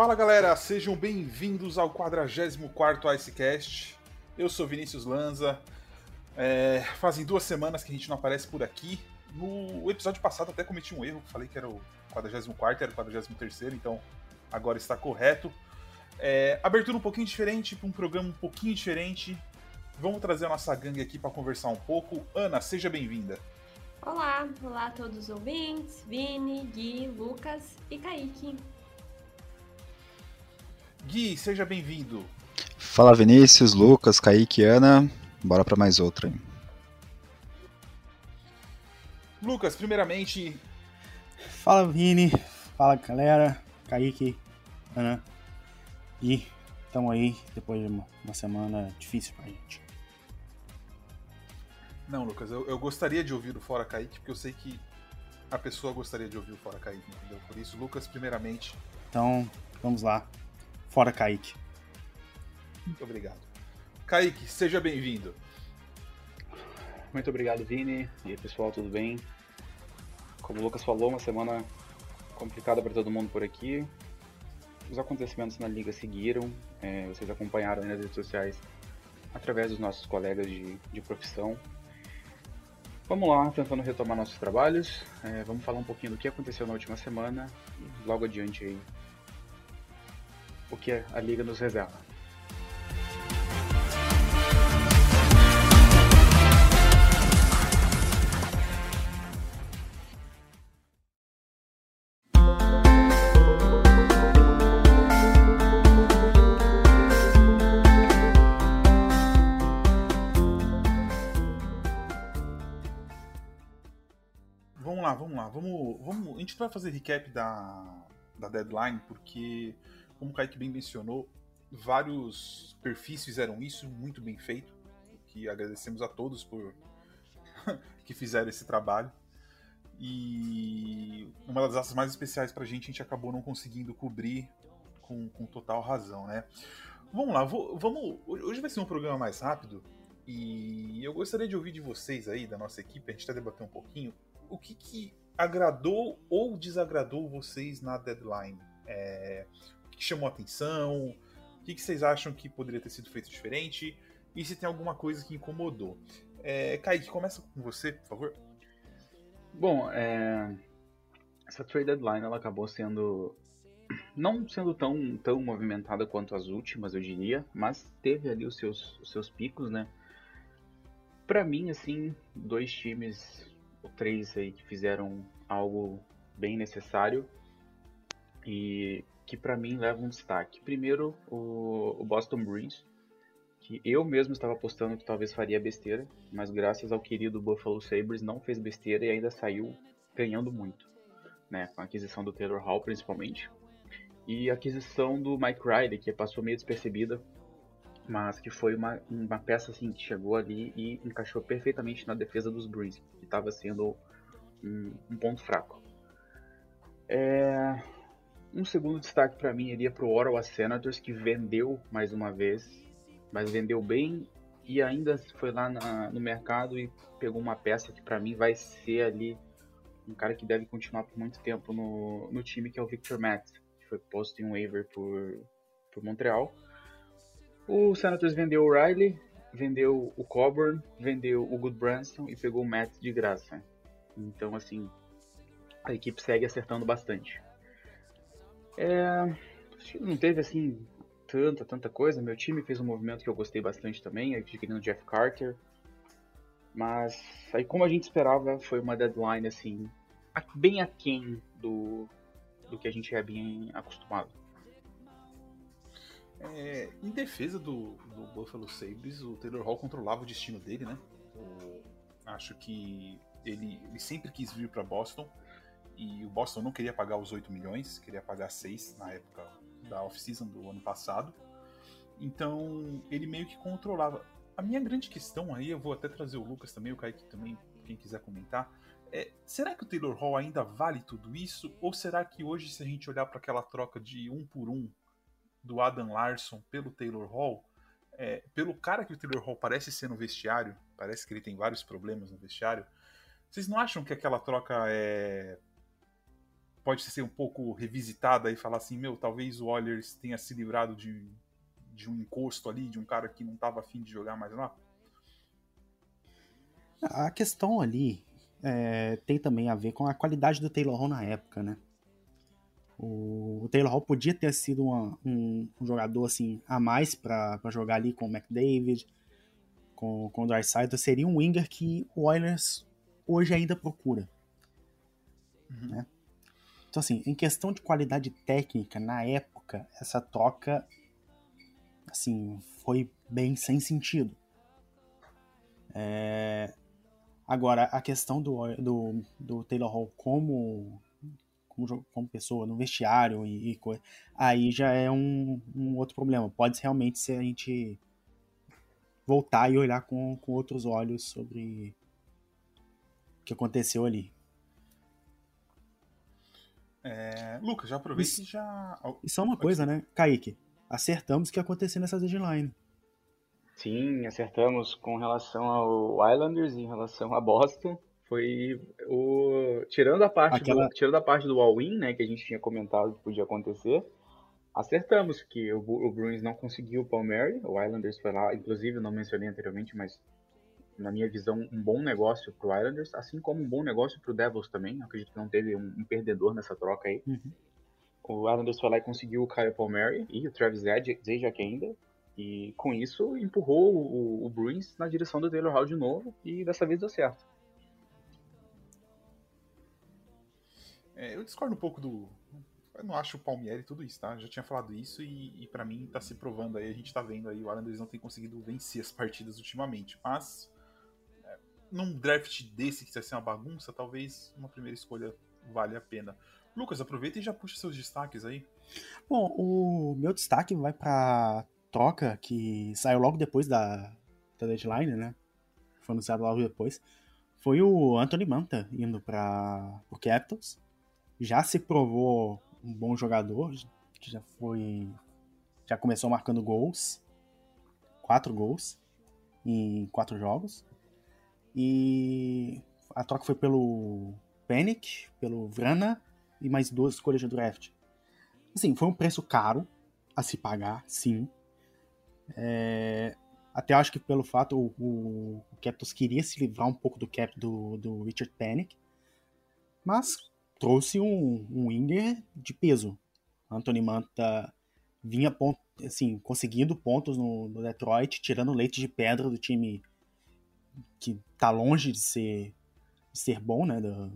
Fala galera, sejam bem-vindos ao 44º Icecast. Eu sou Vinícius Lanza. É, fazem duas semanas que a gente não aparece por aqui. No episódio passado até cometi um erro, falei que era o 44º, era o 43º, então agora está correto. É, abertura um pouquinho diferente, um programa um pouquinho diferente. Vamos trazer a nossa gangue aqui para conversar um pouco. Ana, seja bem-vinda. Olá, olá a todos os ouvintes, Vini, Gui, Lucas e Kaique. Gui, seja bem-vindo. Fala Vinícius, Lucas, Kaique, Ana. Bora para mais outra. Hein? Lucas, primeiramente. Fala Vini, fala galera, Kaique, Ana. E estamos aí depois de uma, uma, semana difícil pra gente. Não, Lucas, eu, eu gostaria de ouvir o Fora Kaique, porque eu sei que a pessoa gostaria de ouvir o Fora Kaique, entendeu? Por isso, Lucas, primeiramente. Então, vamos lá. Fora Kaique. Muito obrigado. Kaique, seja bem-vindo. Muito obrigado, Vini. E aí, pessoal, tudo bem? Como o Lucas falou, uma semana complicada para todo mundo por aqui. Os acontecimentos na liga seguiram, é, vocês acompanharam nas redes sociais através dos nossos colegas de, de profissão. Vamos lá, tentando retomar nossos trabalhos. É, vamos falar um pouquinho do que aconteceu na última semana e logo adiante aí o que a liga nos revela. Vamos lá, vamos lá. Vamos, vamos, a gente vai fazer recap da, da deadline, porque como o Kaique bem mencionou, vários perfis fizeram isso, muito bem feito, que agradecemos a todos por que fizeram esse trabalho. E uma das datas mais especiais pra gente, a gente acabou não conseguindo cobrir com, com total razão, né? Vamos lá, vou, vamos. Hoje vai ser um programa mais rápido e eu gostaria de ouvir de vocês aí, da nossa equipe, a gente está debatendo um pouquinho, o que, que agradou ou desagradou vocês na deadline. É, que chamou atenção? O que, que, vocês acham que poderia ter sido feito diferente? E se tem alguma coisa que incomodou? É, Kaique, começa com você, por favor. Bom, é... essa trade deadline ela acabou sendo não sendo tão, tão movimentada quanto as últimas, eu diria, mas teve ali os seus, os seus picos, né? Para mim, assim, dois times, ou três aí, que fizeram algo bem necessário e que para mim leva um destaque. Primeiro, o, o, Boston Bruins, que eu mesmo estava apostando que talvez faria besteira, mas graças ao querido Buffalo Sabres não fez besteira e ainda saiu ganhando muito, né, com a aquisição do Taylor Hall principalmente. E a aquisição do Mike Riley, que passou meio despercebida, mas que foi uma, uma peça assim que chegou ali e encaixou perfeitamente na defesa dos Bruins, que estava sendo um, um ponto fraco. É, um segundo destaque para mim iria para o Ottawa Senators, que vendeu mais uma vez, mas vendeu bem e ainda foi lá na, no mercado e pegou uma peça que para mim vai ser ali um cara que deve continuar por muito tempo no, no time, que é o Victor Matt, que foi posto em um waiver por, por Montreal. O Senators vendeu o Riley, vendeu o Coburn, vendeu o Goodbranson e pegou o Matt de graça. Então, assim, a equipe segue acertando bastante. É, não teve assim tanta, tanta coisa. Meu time fez um movimento que eu gostei bastante também, adquirindo o Jeff Carter. Mas aí como a gente esperava, foi uma deadline assim, bem aquém do, do que a gente é bem acostumado. É, em defesa do, do Buffalo Sabres, o Taylor Hall controlava o destino dele, né? acho que ele, ele sempre quis vir para Boston E o Boston não queria pagar os 8 milhões, queria pagar 6 na época da off-season do ano passado. Então ele meio que controlava. A minha grande questão aí, eu vou até trazer o Lucas também, o Kaique também, quem quiser comentar. É, será que o Taylor Hall ainda vale tudo isso? Ou será que hoje, se a gente olhar para aquela troca de um por um do Adam Larson pelo Taylor Hall, é, pelo cara que o Taylor Hall parece ser no vestiário, parece que ele tem vários problemas no vestiário, vocês não acham que aquela troca é pode ser um pouco revisitada e falar assim, meu, talvez o Oilers tenha se livrado de, de um encosto ali, de um cara que não estava afim de jogar mais lá? A questão ali é, tem também a ver com a qualidade do Taylor Hall na época, né? O, o Taylor Hall podia ter sido uma, um, um, jogador assim a mais para jogar ali com o McDavid, com, com o Drysaitel. Seria um winger que o Oilers hoje ainda procura. Uhum. Né? Então, assim, em questão de qualidade técnica, na época, essa troca assim, foi bem sem sentido. É... Agora, a questão do, do, do Taylor Hall como como, como pessoa no vestiário e, e coisa, aí já é um, um, outro problema. Pode realmente ser a gente voltar e olhar com, com outros olhos sobre o que aconteceu ali. É, Lucas, já aproveita e já. E só uma Pode coisa, ser. né, Kaique? Acertamos o que aconteceu nessa deadline. Sim, acertamos com relação ao Islanders em relação a Boston foi o tirando a parte Aquela... do, tirando a parte do all-in, né, que a gente tinha comentado que podia acontecer, acertamos que o, o Bruins não conseguiu o Palmieri, o Islanders foi lá, inclusive não mencionei anteriormente, mas na minha visão um bom negócio pro Islanders, assim como um bom negócio pro Devils também. Eu acredito que não teve um, um perdedor nessa troca aí. Uhum. O Islanders foi lá e conseguiu o Kyle Palmieri e o Travis Zajac ainda. E com isso empurrou o, o, Bruins na direção do Taylor Hall de novo e dessa vez deu certo. É, eu discordo um pouco do. Eu não acho o Palmieri tudo isso, tá? Já tinha falado isso e, e para mim tá se provando aí. A gente tá vendo aí, o Islanders não tem conseguido vencer as partidas ultimamente. Mas, num draft desse que vai ser uma bagunça, talvez uma primeira escolha vale a pena. Lucas, aproveita e já puxa seus destaques aí. Bom, o meu destaque vai pra troca que saiu logo depois da, da deadline, né? Foi anunciado logo depois. Foi o Anthony Manta indo para o Capitals já se provou um bom jogador, já foi. Já começou marcando gols. Quatro gols em quatro jogos. E a troca foi pelo Panic, pelo Vrana e mais duas escolhas de draft. Assim, foi um preço caro a se pagar, sim. É, até acho que pelo fato o, o, o Capitals queria se livrar um pouco do cap do, do Richard Panic. Mas trouxe um, um winger de peso. Anthony Manta vinha assim, conseguindo pontos no, no, Detroit, tirando leite de pedra do time que tá longe de ser, de ser bom, né, do,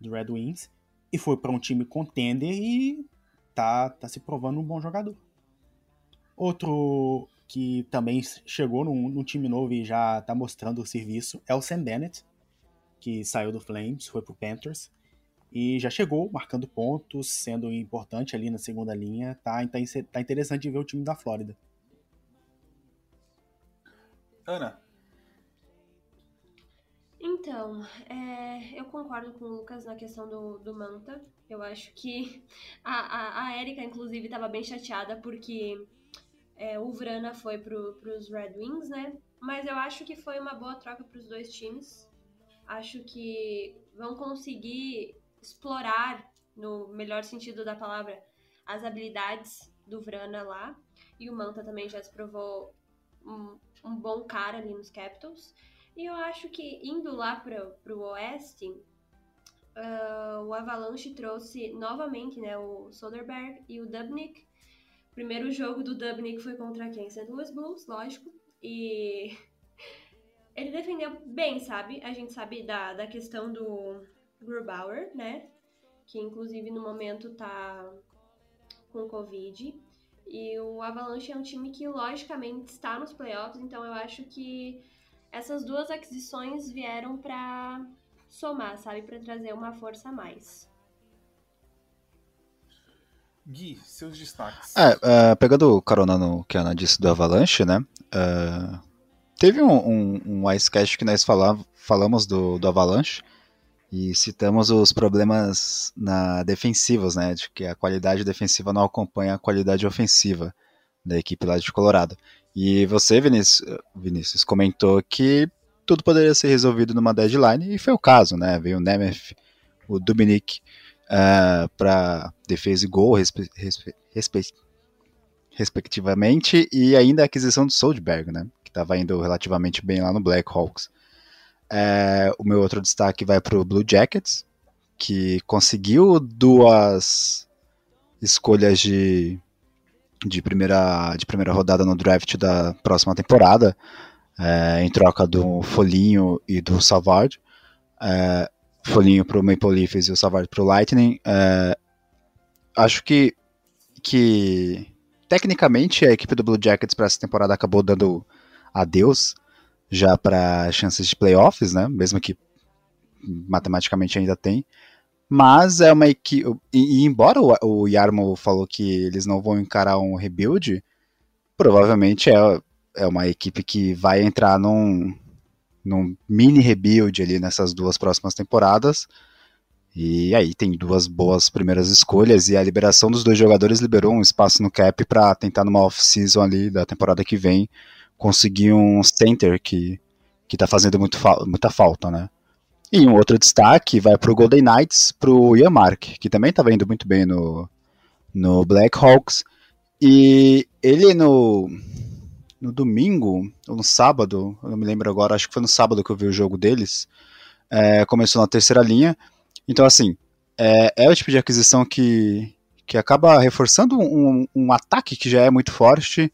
do Red Wings, e foi para um time contender e tá, tá se provando um bom jogador. Outro que também chegou num, num time novo e já tá mostrando o serviço é o Sam Bennett, que saiu do Flames, foi pro Panthers e já chegou marcando pontos, sendo importante ali na segunda linha. Tá, tá, tá interessante ver o time da Flórida. Ana. Então, é, eu concordo com o Lucas na questão do, do Manta. Eu acho que a, a, a Erika, inclusive, estava bem chateada porque é, o Vrana foi para os Red Wings, né? Mas eu acho que foi uma boa troca para os dois times. Acho que vão conseguir explorar, no melhor sentido da palavra, as habilidades do Vrana lá. E o Manta também já se provou um, um bom cara ali nos Capitals. E eu acho que indo lá para o Oeste, uh, o Avalanche trouxe novamente né, o Soderberg e o Dubnik. O primeiro jogo do Dubnik foi contra quem? St. Louis Blues, lógico. E ele defendeu bem, sabe? A gente sabe da, da questão do, Grubauer, né? Que inclusive no momento tá com Covid. E o Avalanche é um time que logicamente está nos playoffs, então eu acho que essas duas aquisições vieram para somar, sabe, para trazer uma força a mais. Gui, seus destaques. É, uh, pegando carona no que a Ana disse do Avalanche, né? Uh, teve um, um, um Icecast que nós falava, falamos do, do Avalanche e citamos os problemas na defensivos, né? De que a qualidade defensiva não acompanha a qualidade ofensiva da equipe lá de Colorado. E você, Vinícius, Vinícius comentou que tudo poderia ser resolvido numa deadline, e foi o caso, né? Veio o Nemeth, o Dominic uh, para defesa e gol, respe respe respe respectivamente, e ainda a aquisição do Soldberg, né? Que estava indo relativamente bem lá no Blackhawks. É, o meu outro destaque vai para o Blue Jackets, que conseguiu duas escolhas de, de, primeira, de primeira rodada no draft da próxima temporada, é, em troca do Folinho e do Savard. É, Folinho para o Maple Leafs e o Savard para o Lightning. É, acho que, que tecnicamente a equipe do Blue Jackets para essa temporada acabou dando adeus já para chances de playoffs, né? Mesmo que matematicamente ainda tem. Mas é uma equipe. E, embora o, o Yarmo falou que eles não vão encarar um rebuild, provavelmente é, é uma equipe que vai entrar num, num mini rebuild ali nessas duas próximas temporadas. E aí tem duas boas primeiras escolhas e a liberação dos dois jogadores liberou um espaço no cap para tentar numa off-season ali da temporada que vem conseguir um center que que tá fazendo muito fa muita falta, né? E um outro destaque vai para o Golden Knights, para o Ian Mark, que também estava indo muito bem no, no Blackhawks. E ele no, no domingo, ou no sábado, eu não me lembro agora, acho que foi no sábado que eu vi o jogo deles, é, começou na terceira linha. Então, assim, é, é, o tipo de aquisição que, que acaba reforçando um, um, ataque que já é muito forte.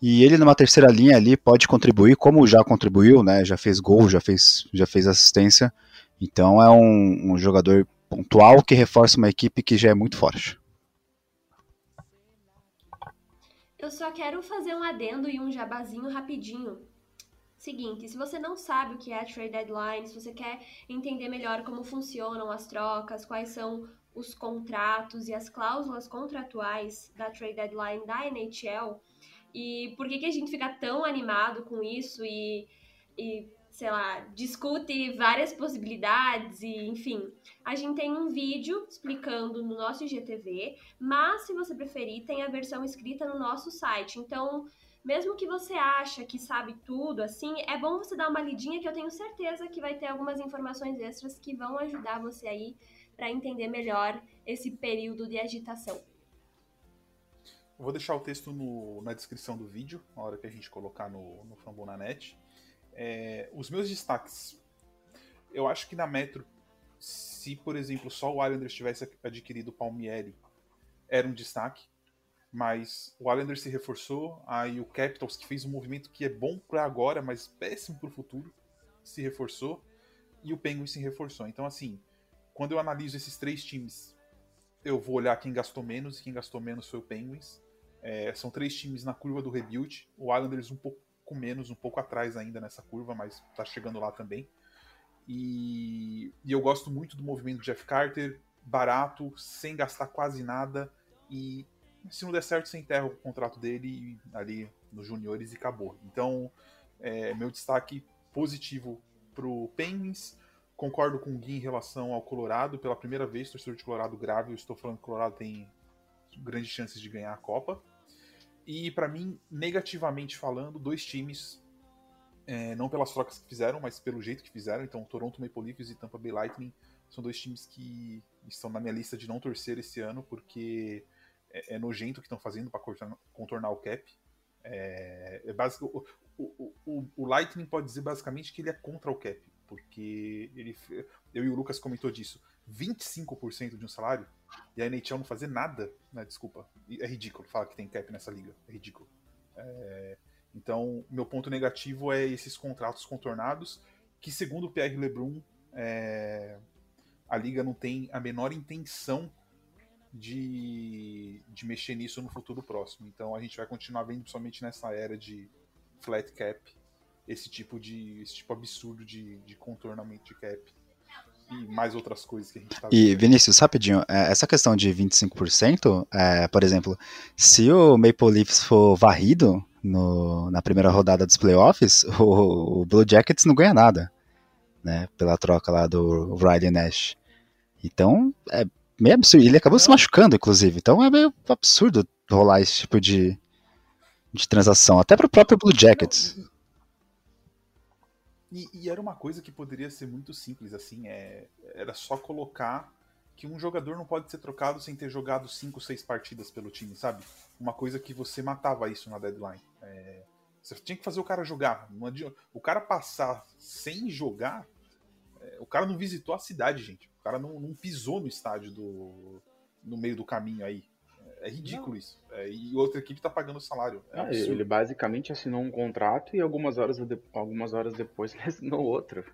E ele numa terceira linha ali pode contribuir, como já contribuiu, né? Já fez gol, já fez, já fez assistência. Então é um, um jogador pontual que reforça uma equipe que já é muito forte. Eu só quero fazer um adendo e um jabazinho rapidinho. Seguinte, se você não sabe o que é a trade deadline, se você quer entender melhor como funcionam as trocas, quais são os contratos e as cláusulas contratuais da trade deadline da NHL, e por que, que a gente fica tão animado com isso e, e sei lá, discute várias possibilidades e, enfim. A gente tem um vídeo explicando no nosso IGTV, mas se você preferir, tem a versão escrita no nosso site. Então, mesmo que você acha que sabe tudo, assim, é bom você dar uma lidinha que eu tenho certeza que vai ter algumas informações extras que vão ajudar você aí para entender melhor esse período de agitação. Eu vou deixar o texto no, na descrição do vídeo, na hora que a gente colocar no, no Fambonanet. É, os meus destaques. Eu acho que na Metro, se por exemplo só o Islanders tivesse adquirido o Palmieri, era um destaque. Mas o Islanders se reforçou, aí o Capitals, que fez um movimento que é bom para agora, mas péssimo para o futuro, se reforçou. E o Penguin se reforçou. Então, assim, quando eu analiso esses três times, eu vou olhar quem gastou menos, e quem gastou menos foi o Penguins. É, são três times na curva do rebuild. O Islanders um pouco pouco menos, um pouco atrás ainda nessa curva, mas tá chegando lá também. E, e eu gosto muito do movimento do Jeff Carter, barato, sem gastar quase nada. E se não der certo, você enterra o contrato dele ali nos juniores e acabou. Então, é, meu destaque positivo pro Penguins. Concordo com o Gui em relação ao Colorado. Pela primeira vez, torcedor de Colorado grave, eu estou falando que o Colorado tem grandes chances de ganhar a Copa. E para mim, negativamente falando, dois times, é, não pelas trocas que fizeram, mas pelo jeito que fizeram. Então, Toronto Maple Leafs e Tampa Bay Lightning são dois times que estão na minha lista de não torcer esse ano, porque é, é nojento o que estão fazendo para contornar o cap. É, é o, o, o, o, Lightning pode dizer basicamente que ele é contra o cap, porque ele, eu e o Lucas comentou disso. 25% de um salário e a NHL não fazer nada, né? Desculpa. É ridículo falar que tem cap nessa liga. É ridículo. É... Então, meu ponto negativo é esses contratos contornados, que segundo o Pierre Lebrun, é... a liga não tem a menor intenção de, de mexer nisso no futuro próximo. Então a gente vai continuar vendo somente nessa era de flat cap esse tipo de esse tipo absurdo de, de contornamento de cap e mais outras coisas que a gente tá E, Vinícius, rapidinho, é, essa questão de 25%, é, por exemplo, se o Maple Leafs for varrido no, na primeira rodada dos playoffs, o, o, Blue Jackets não ganha nada, né, pela troca lá do Riley Nash. Então, é meio absurdo. Ele acabou se machucando, inclusive, então é meio absurdo rolar esse tipo de, de transação, até pro próprio Blue Jackets. Não, e, e, era uma coisa que poderia ser muito simples, assim, é, era só colocar que um jogador não pode ser trocado sem ter jogado 5, 6 partidas pelo time, sabe? Uma coisa que você matava isso na deadline. É, você tinha que fazer o cara jogar. O cara passar sem jogar, é, o cara não visitou a cidade, gente. O cara não, não pisou no estádio do, no meio do caminho aí. É ridículo não. isso. É, e outra equipe tá pagando o salário. É ah, ele basicamente assinou um contrato e algumas horas, de, algumas horas depois ele assinou outro.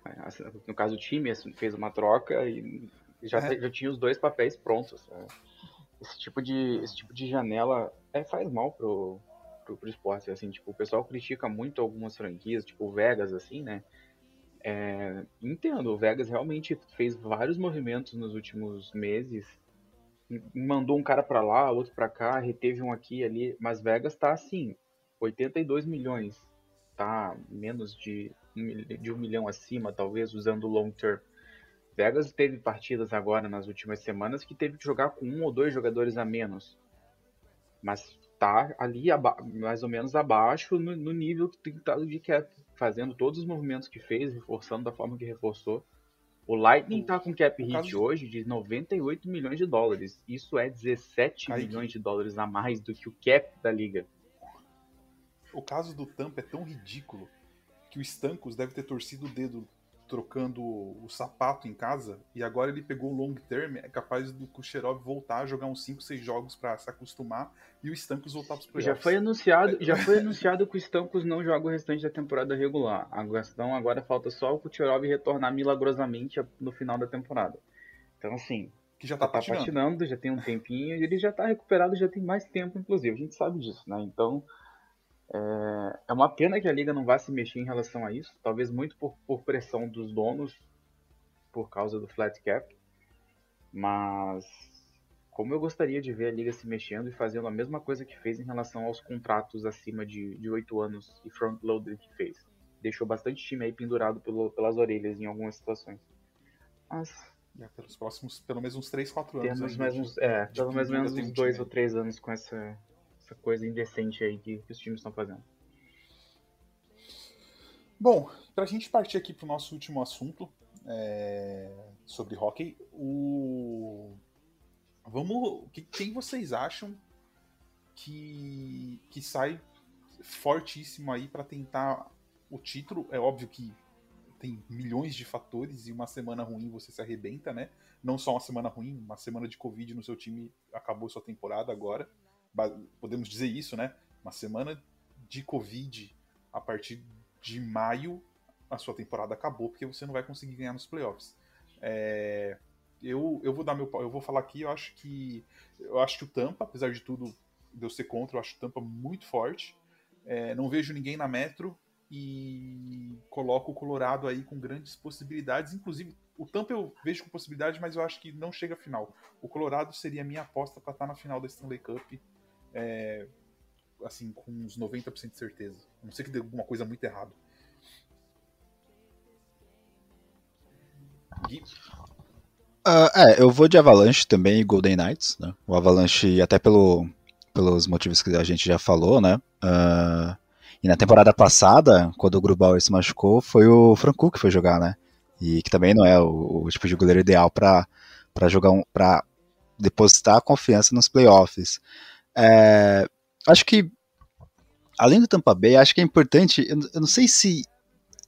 No caso, o time fez uma troca e já, é. já tinha os dois papéis prontos. É. Esse tipo de, esse tipo de janela é, faz mal pro, pro, pro esporte. Assim, tipo, o pessoal critica muito algumas franquias, tipo o Vegas, assim, né? É, entendo, o Vegas realmente fez vários movimentos nos últimos meses mandou um cara para lá, outro para cá, reteve um aqui ali, mas Vegas tá assim, 82 milhões, tá menos de, de um milhão acima, talvez, usando o long term. Vegas teve partidas agora nas últimas semanas que teve que jogar com um ou dois jogadores a menos. Mas tá ali mais ou menos abaixo no, no nível que tem estado de cap, fazendo todos os movimentos que fez, reforçando da forma que reforçou. O Lightning tá com cap hit hoje de 98 milhões de dólares. Isso é 17 Kaique. milhões de dólares a mais do que o cap da liga. O caso do Tampa é tão ridículo que o Stancos deve ter torcido o dedo trocando o sapato em casa e agora ele pegou o long term, é capaz do Kucherov voltar a jogar uns 5, 6 jogos para se acostumar e o Stamkos voltar pros playoffs. Já foi anunciado, já foi anunciado que o Stamkos não joga o restante da temporada regular. A questão agora falta só o Kucherov retornar milagrosamente no final da temporada. Então assim, que já tá, já tá patinando. patinando, já tem um tempinho, ele já tá recuperado, já tem mais tempo inclusive, a gente sabe disso, né? Então, é, é uma pena que a liga não vá se mexer em relação a isso, talvez muito por, por pressão dos donos, por causa do flat cap, mas como eu gostaria de ver a liga se mexendo e fazendo a mesma coisa que fez em relação aos contratos acima de, de 8 anos e front-loader que fez. Deixou bastante time aí pendurado pelo, pelas orelhas em algumas situações. Mas. É, pelos próximos, pelo menos uns 3, 4 anos. Temos mais uns, é, pelo menos uns 2 ou 3 anos com essa, essa coisa indecente aí que, que os times estão fazendo. Bom, para a gente partir aqui para o nosso último assunto é, sobre hockey, o vamos, quem vocês acham que que sai fortíssimo aí para tentar o título? É óbvio que tem milhões de fatores e uma semana ruim você se arrebenta, né? Não só uma semana ruim, uma semana de Covid no seu time acabou sua temporada agora podemos dizer isso, né? Uma semana de Covid a partir de maio, a sua temporada acabou porque você não vai conseguir ganhar nos playoffs. É, eu, eu vou dar meu eu vou falar aqui, eu acho que eu acho que o Tampa, apesar de tudo de eu ser contra, eu acho o Tampa muito forte. É, não vejo ninguém na Metro e coloco o Colorado aí com grandes possibilidades, inclusive o Tampa eu vejo com possibilidade, mas eu acho que não chega à final. O Colorado seria a minha aposta para estar na final da Stanley Cup é, assim, com uns 90% de certeza. A não sei que dê alguma coisa muito errada. Gui? Uh, é, eu vou de Avalanche também e Golden Knights, né? O Avalanche, até pelo, pelos motivos que a gente já falou, né? Uh, e na temporada passada, quando o Grubauer se machucou, foi o Franco que foi jogar, né? E que também não é o, o tipo de goleiro ideal para jogar um, para depositar confiança nos playoffs. É, acho que, além do Tampa Bay, acho que é importante, eu, eu não sei se,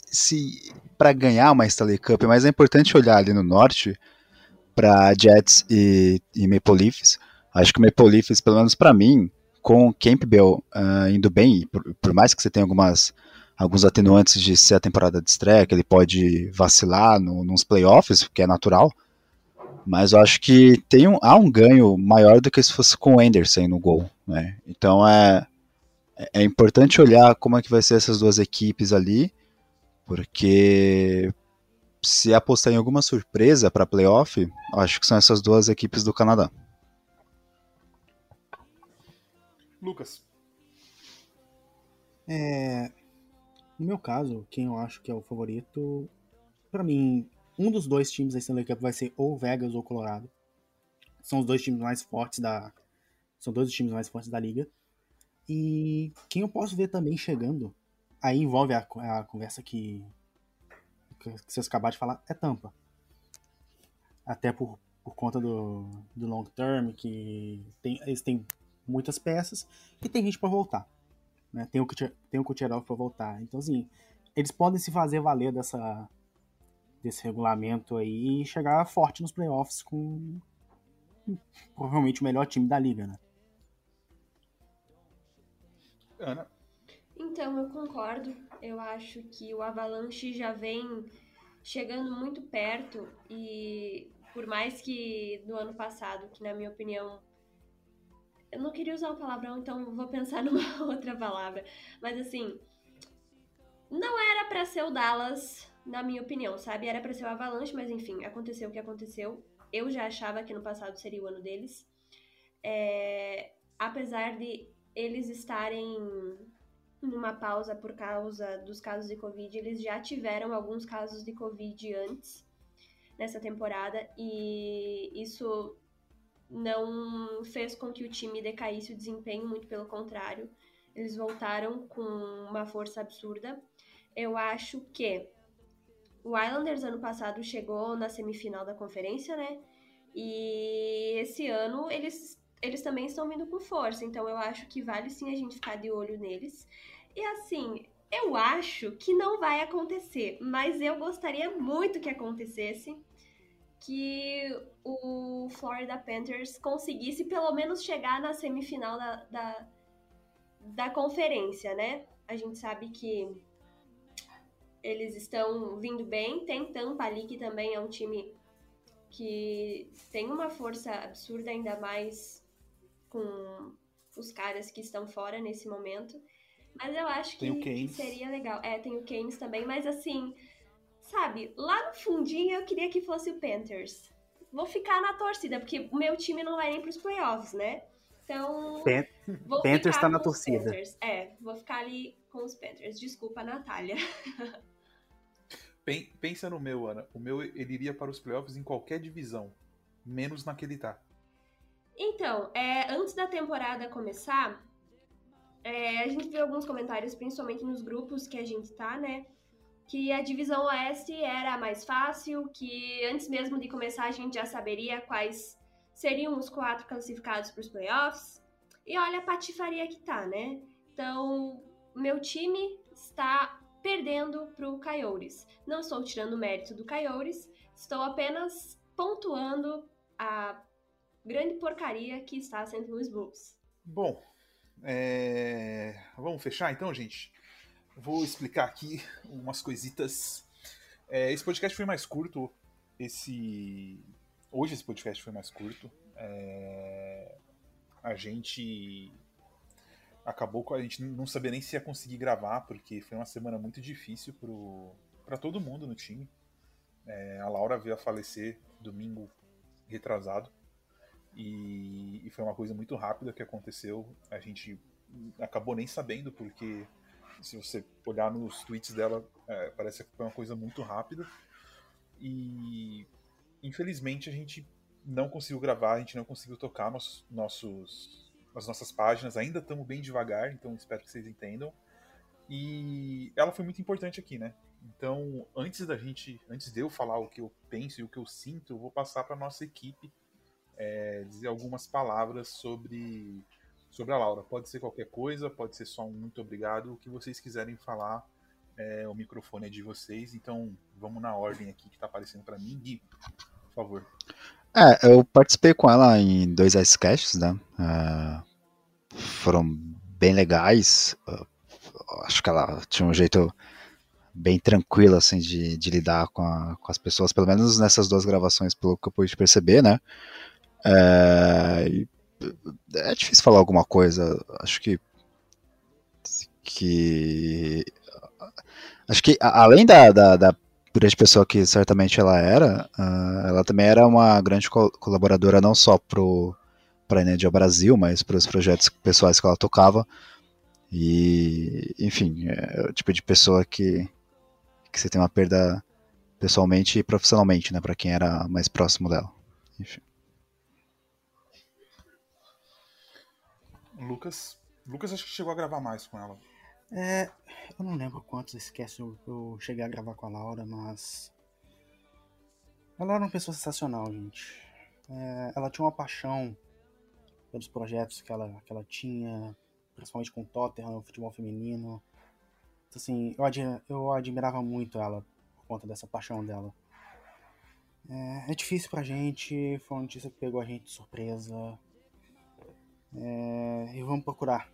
se para ganhar uma Stanley Cup, mas é importante olhar ali no norte para Jets e, e Maple Leafs. Acho que o Maple Leafs, pelo menos para mim, com Campbell uh, indo bem, por, por, mais que você tenha algumas alguns atenuantes de ser a temporada de estreia, que ele pode vacilar no, nos playoffs, que é natural, mas eu acho que tem um, há um ganho maior do que se fosse com o Anderson no gol. Né? Então é, é importante olhar como é que vai ser essas duas equipes ali, porque se apostar em alguma surpresa para playoff, acho que são essas duas equipes do Canadá. Lucas. É, no meu caso, quem eu acho que é o favorito, para mim, um dos dois times da Stanley Cup vai ser ou Vegas ou Colorado. São os dois times mais fortes da são dois dos times mais fortes da liga. E quem eu posso ver também chegando, aí envolve a, a conversa que, que vocês acabaram de falar, é Tampa. Até por, por conta do, do long term, que tem, eles têm muitas peças e tem gente para voltar. Né? Tem o, tem o Kucherov para voltar. Então, assim, eles podem se fazer valer dessa, desse regulamento aí e chegar forte nos playoffs com provavelmente o melhor time da liga, né? Ana? Então, eu concordo. Eu acho que o Avalanche já vem chegando muito perto e por mais que no ano passado, que na minha opinião eu não queria usar um palavrão, então vou pensar numa outra palavra. Mas assim, não era para ser o Dallas, na minha opinião, sabe? Era para ser o Avalanche, mas enfim, aconteceu o que aconteceu. Eu já achava que no passado seria o ano deles. É, apesar de eles estarem numa pausa por causa dos casos de Covid, eles já tiveram alguns casos de Covid antes nessa temporada e isso não fez com que o time decaísse o desempenho, muito pelo contrário. Eles voltaram com uma força absurda. Eu acho que o Islanders ano passado chegou na semifinal da conferência, né? E esse ano eles, eles também estão vindo com força, então eu acho que vale sim a gente ficar de olho neles. E assim, eu acho que não vai acontecer, mas eu gostaria muito que acontecesse que o Florida Panthers conseguisse pelo menos chegar na semifinal da, da, da conferência, né? A gente sabe que eles estão vindo bem. Tem Tampa ali, que também é um time que tem uma força absurda, ainda mais com os caras que estão fora nesse momento. Mas eu acho que, seria legal. É, tem o Keynes também, mas assim, sabe, lá no fundinho eu queria que fosse o Panthers. Vou ficar na torcida, porque o meu time não vai nem pros playoffs, né? Então. Pan vou Panthers tá na torcida. Panthers. É, vou ficar ali com os Panthers. Desculpa, Natália. Pensa no meu, Ana. O meu ele iria para os playoffs em qualquer divisão, menos na que ele tá. Então, é, antes da temporada começar, é, a gente viu alguns comentários, principalmente nos grupos que a gente tá, né? que a divisão oeste era mais fácil, que antes mesmo de começar a gente já saberia quais seriam os quatro classificados para os playoffs. E olha a patifaria que tá, né? Então, meu time está perdendo para o Coyotes. Não estou tirando mérito do Coyotes, estou apenas pontuando a grande porcaria que está sendo Louis Blues. Bom, é... vamos fechar então, gente? Vou explicar aqui umas coisitas. É, esse podcast foi mais curto. Esse. Hoje esse podcast foi mais curto. É... A gente acabou com a gente não sabia nem se ia conseguir gravar porque foi uma semana muito difícil para todo mundo no time. É, a Laura veio a falecer domingo retrasado e, e, foi uma coisa muito rápida que aconteceu. A gente acabou nem sabendo porque se você olhar nos tweets dela, é, parece que foi uma coisa muito rápida. E infelizmente a gente não conseguiu gravar, a gente não conseguiu tocar nos, nossos, as nossas páginas, ainda estamos bem devagar, então espero que vocês entendam. E ela foi muito importante aqui, né? Então, antes da gente, antes de eu falar o que eu penso e o que eu sinto, eu vou passar para nossa equipe é, dizer algumas palavras sobre sobre a Laura. Pode ser qualquer coisa, pode ser só um muito obrigado, o que vocês quiserem falar, é, o microfone é de vocês. Então vamos na ordem aqui que está aparecendo para mim. Gui, por favor. É, eu participei com ela em dois icecasts, né? Uh, foram bem legais. Acho que ela tinha um jeito bem tranquilo assim de, de lidar com, a, com, as pessoas, pelo menos nessas duas gravações, pelo que eu pude perceber, né? É, é difícil falar alguma coisa. Acho que. que acho que além da, da, da grande pessoa que certamente ela era, uh, ela também era uma grande co colaboradora não só para a Energia Brasil, mas para os projetos pessoais que ela tocava. E, enfim, é o tipo de pessoa que, que você tem uma perda pessoalmente e profissionalmente, né, para quem era mais próximo dela. Enfim. Lucas, Lucas acho que chegou a gravar mais com ela. É, eu não lembro quantos esquece eu, eu cheguei a gravar com a Laura, mas ela era uma pessoa sensacional, gente. É, ela tinha uma paixão pelos projetos que ela, que ela tinha, principalmente com o Tottenham, o futebol feminino. Então, assim, eu, admira, eu admirava muito ela por conta dessa paixão dela. É, é difícil pra gente, foi uma notícia que pegou a gente de surpresa. É, e vamos procurar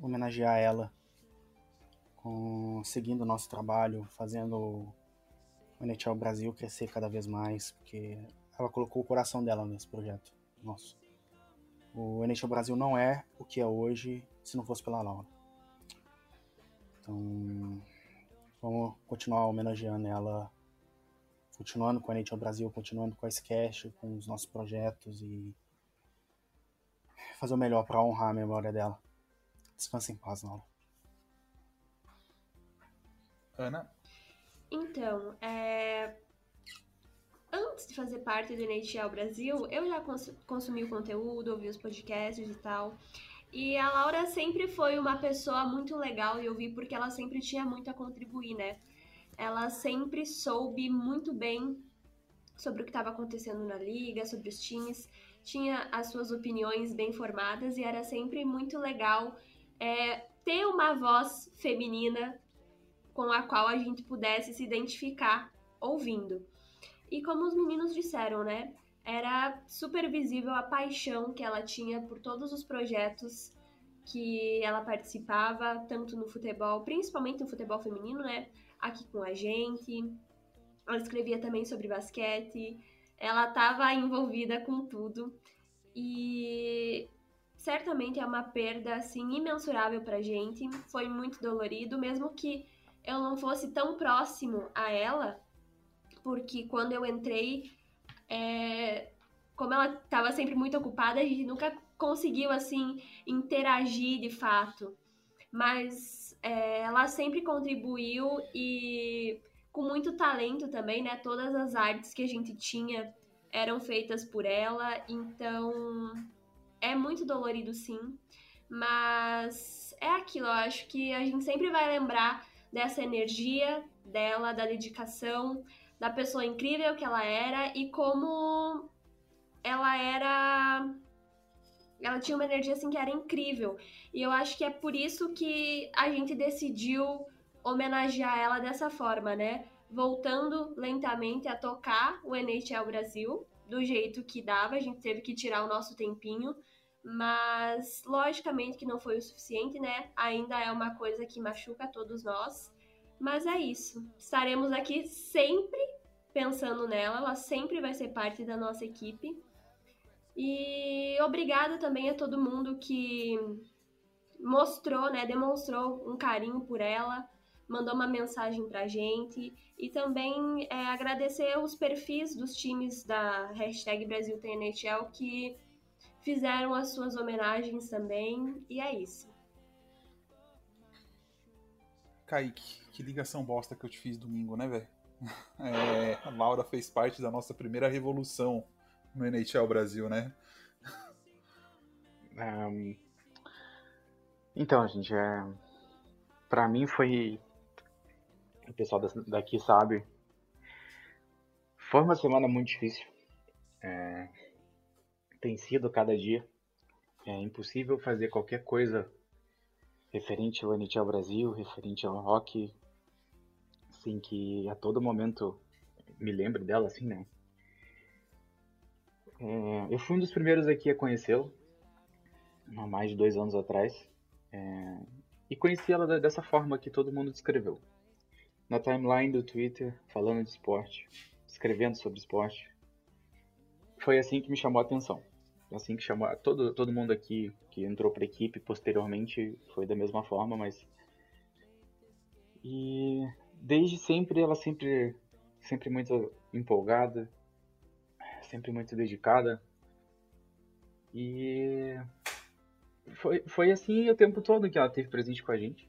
homenagear ela com, seguindo o nosso trabalho, fazendo o NHL Brasil crescer cada vez mais, porque ela colocou o coração dela nesse projeto nosso. O NHL Brasil não é o que é hoje se não fosse pela Laura. Então, vamos continuar homenageando ela, continuando com a NHL Brasil, continuando com a Sketch, com os nossos projetos e fazer o melhor para honrar a memória dela. Descansa em paz, Laura. Ana? Então, é... antes de fazer parte do NHL Brasil, eu já cons consumi o conteúdo, ouvi os podcasts e tal. E a Laura sempre foi uma pessoa muito legal e eu vi porque ela sempre tinha muito a contribuir, né? Ela sempre soube muito bem sobre o que estava acontecendo na liga, sobre os times, tinha as suas opiniões bem formadas e era sempre muito legal é, ter uma voz feminina com a qual a gente pudesse se identificar ouvindo. E como os meninos disseram, né? Era super visível a paixão que ela tinha por todos os projetos que ela participava, tanto no futebol, principalmente no futebol feminino, né? Aqui com a gente. Ela escrevia também sobre basquete. Ela estava envolvida com tudo. E certamente é uma perda assim imensurável pra gente. Foi muito dolorido, mesmo que eu não fosse tão próximo a ela, porque quando eu entrei, é, como ela estava sempre muito ocupada, a gente nunca conseguiu assim interagir de fato. Mas é, ela sempre contribuiu e com muito talento também, né? Todas as artes que a gente tinha eram feitas por ela, então é muito dolorido sim, mas é aquilo, eu acho que a gente sempre vai lembrar dessa energia dela, da dedicação, da pessoa incrível que ela era e como ela era. Ela tinha uma energia assim que era incrível. E eu acho que é por isso que a gente decidiu homenagear ela dessa forma, né? Voltando lentamente a tocar o NHL Brasil do jeito que dava, a gente teve que tirar o nosso tempinho, mas logicamente que não foi o suficiente, né? Ainda é uma coisa que machuca todos nós. Mas é isso. Estaremos aqui sempre pensando nela, ela sempre vai ser parte da nossa equipe. E obrigada também a todo mundo que mostrou, né, demonstrou um carinho por ela, mandou uma mensagem pra gente. E também é, agradecer os perfis dos times da hashtag que fizeram as suas homenagens também. E é isso. Kaique, que ligação bosta que eu te fiz domingo, né, velho? É, a Laura fez parte da nossa primeira revolução no NHL Brasil, né? Um, então, gente, é, para mim foi. O pessoal daqui sabe. Foi uma semana muito difícil. É, tem sido cada dia. É impossível fazer qualquer coisa referente ao NHL Brasil, referente ao rock, assim, que a todo momento me lembre dela, assim, né? É, eu fui um dos primeiros aqui a conhecê-lo, há mais de dois anos atrás, é, e conheci ela dessa forma que todo mundo descreveu. Na timeline do Twitter, falando de esporte, escrevendo sobre esporte. Foi assim que me chamou a atenção assim que chamou todo todo mundo aqui que entrou para a equipe posteriormente foi da mesma forma, mas e desde sempre ela sempre sempre muito empolgada, sempre muito dedicada. E foi, foi assim o tempo todo que ela teve presente com a gente.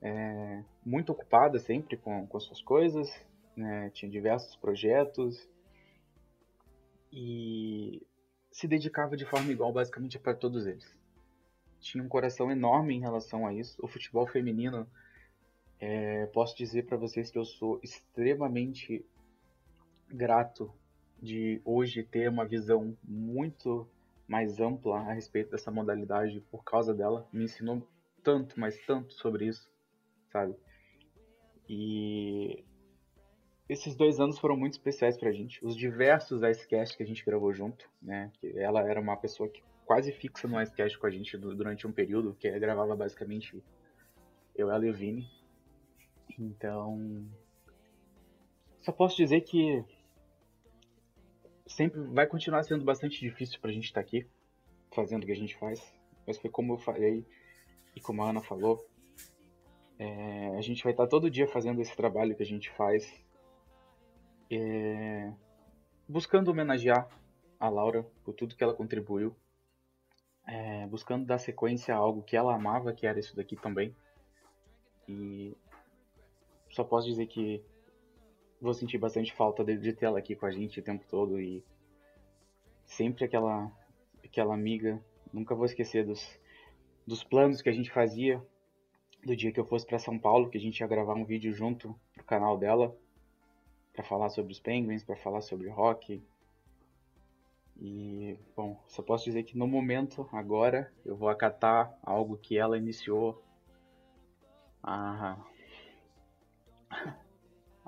É, muito ocupada sempre com, com suas coisas, né? tinha diversos projetos e se dedicava de forma igual basicamente para todos eles. Tinha um coração enorme em relação a isso. O futebol feminino, é, posso dizer para vocês que eu sou extremamente grato de hoje ter uma visão muito mais ampla a respeito dessa modalidade por causa dela. Me ensinou tanto, mas tanto sobre isso, sabe? E esses dois anos foram muito especiais pra gente. Os diversos Icecast que a gente gravou junto, né? Ela era uma pessoa que quase fixa no Icecast com a gente durante um período, que gravava basicamente eu, ela e o Vini. Então, só posso dizer que sempre vai continuar sendo bastante difícil pra gente estar tá aqui, fazendo o que a gente faz. Mas foi como eu falei e como a Ana falou, é, a gente vai estar tá todo dia fazendo esse trabalho que a gente faz, é, buscando homenagear a Laura por tudo que ela contribuiu, é, buscando dar sequência a algo que ela amava, que era isso daqui também. E só posso dizer que vou sentir bastante falta de, de ter ela aqui com a gente o tempo todo e sempre aquela aquela amiga. Nunca vou esquecer dos, dos planos que a gente fazia do dia que eu fosse para São Paulo, que a gente ia gravar um vídeo junto pro canal dela para falar sobre os Penguins, para falar sobre rock. E, bom, só posso dizer que no momento, agora, eu vou acatar algo que ela iniciou há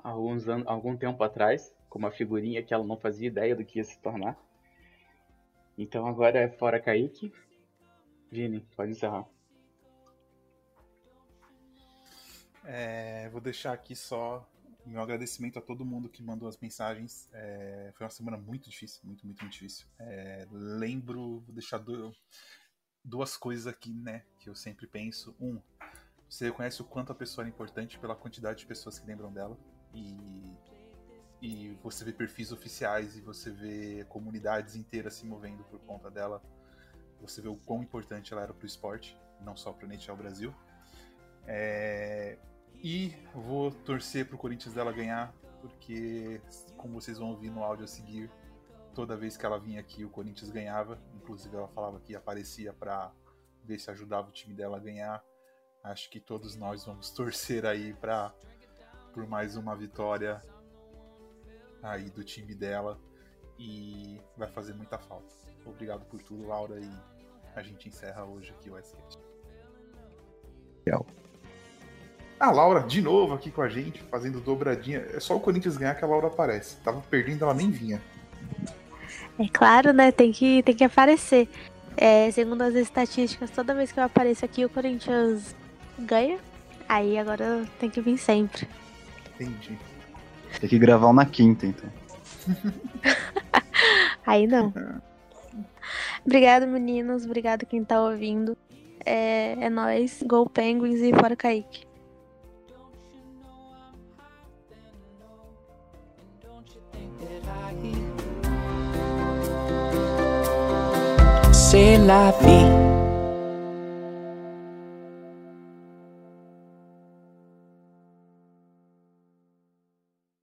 alguns anos, algum tempo atrás, com uma figurinha que ela não fazia ideia do que ia se tornar. Então agora é fora Kaique. Vini, pode encerrar. É, vou deixar aqui só meu agradecimento a todo mundo que mandou as mensagens. É, foi uma semana muito difícil, muito, muito, muito difícil. É, lembro, vou deixar do, duas coisas aqui, né, que eu sempre penso. Um, você reconhece o quanto a pessoa é importante pela quantidade de pessoas que lembram dela e, e você vê perfis oficiais e você vê comunidades inteiras se movendo por conta dela. Você vê o quão importante ela era para o esporte, não só para o Brasil. É, e vou torcer para o Corinthians dela ganhar, porque, como vocês vão ouvir no áudio a seguir, toda vez que ela vinha aqui o Corinthians ganhava. Inclusive ela falava que aparecia para ver se ajudava o time dela a ganhar. Acho que todos nós vamos torcer aí para por mais uma vitória aí do time dela e vai fazer muita falta. Obrigado por tudo, Laura, e a gente encerra hoje aqui o SCast. Legal. A Laura, de novo aqui com a gente, fazendo dobradinha. É só o Corinthians ganhar que a Laura aparece. Tava perdendo, ela nem vinha. É claro, né? Tem que, tem que aparecer. É, segundo as estatísticas, toda vez que eu apareço aqui, o Corinthians ganha. Aí agora tem que vir sempre. Entendi. Tem que gravar um na quinta, então. Aí não. Obrigado, meninos. Obrigado quem tá ouvindo. É, é nóis. Gol Penguins e fora Kaique. C'est la vie.